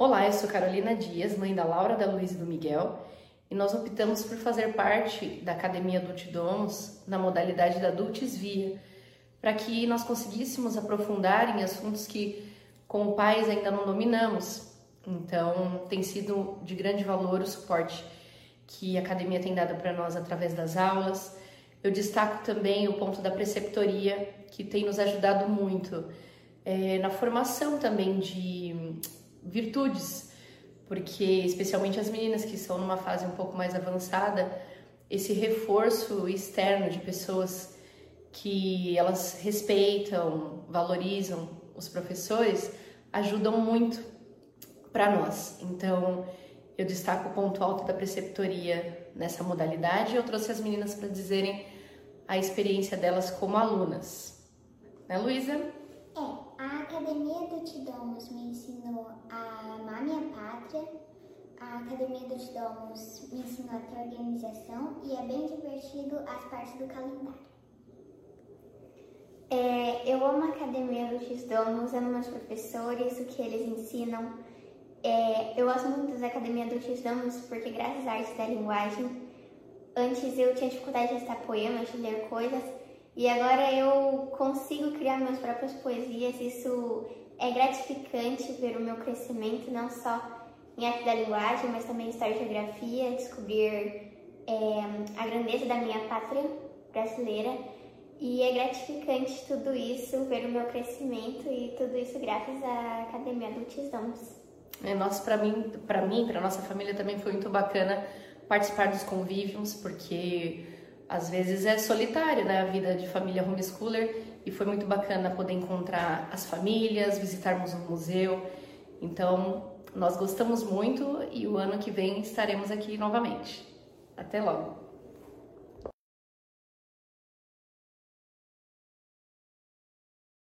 Olá, eu sou Carolina Dias, mãe da Laura, da Luiz e do Miguel, e nós optamos por fazer parte da Academia Adultidomos na modalidade da Adultes Via, para que nós conseguíssemos aprofundar em assuntos que, como pais, ainda não dominamos. Então, tem sido de grande valor o suporte que a academia tem dado para nós através das aulas. Eu destaco também o ponto da preceptoria, que tem nos ajudado muito é, na formação também de virtudes, porque especialmente as meninas que estão numa fase um pouco mais avançada, esse reforço externo de pessoas que elas respeitam, valorizam os professores, ajudam muito para nós. Então, eu destaco o ponto alto da preceptoria nessa modalidade. Eu trouxe as meninas para dizerem a experiência delas como alunas. Né, Luísa? É, a Academia do Tidomos me ensinou a amar minha pátria, a Academia do Tidomos me ensinou a ter organização e é bem divertido as partes do calendário. É, eu amo a Academia do Tidomos, amo meus professores, o que eles ensinam. É, eu gosto muito da Academia do Tidomos porque graças à arte da linguagem, antes eu tinha dificuldade de recitar poemas, de ler coisas, e agora eu consigo criar minhas próprias poesias. Isso é gratificante ver o meu crescimento, não só em arte da linguagem, mas também em história e geografia, descobrir é, a grandeza da minha pátria brasileira. E é gratificante tudo isso, ver o meu crescimento e tudo isso graças à Academia Adultos Dons. É, nossa, para mim, para mim, para nossa família também foi muito bacana participar dos convívios, porque às vezes é solitário, né, a vida de família homeschooler, e foi muito bacana poder encontrar as famílias, visitarmos o museu. Então, nós gostamos muito e o ano que vem estaremos aqui novamente. Até logo!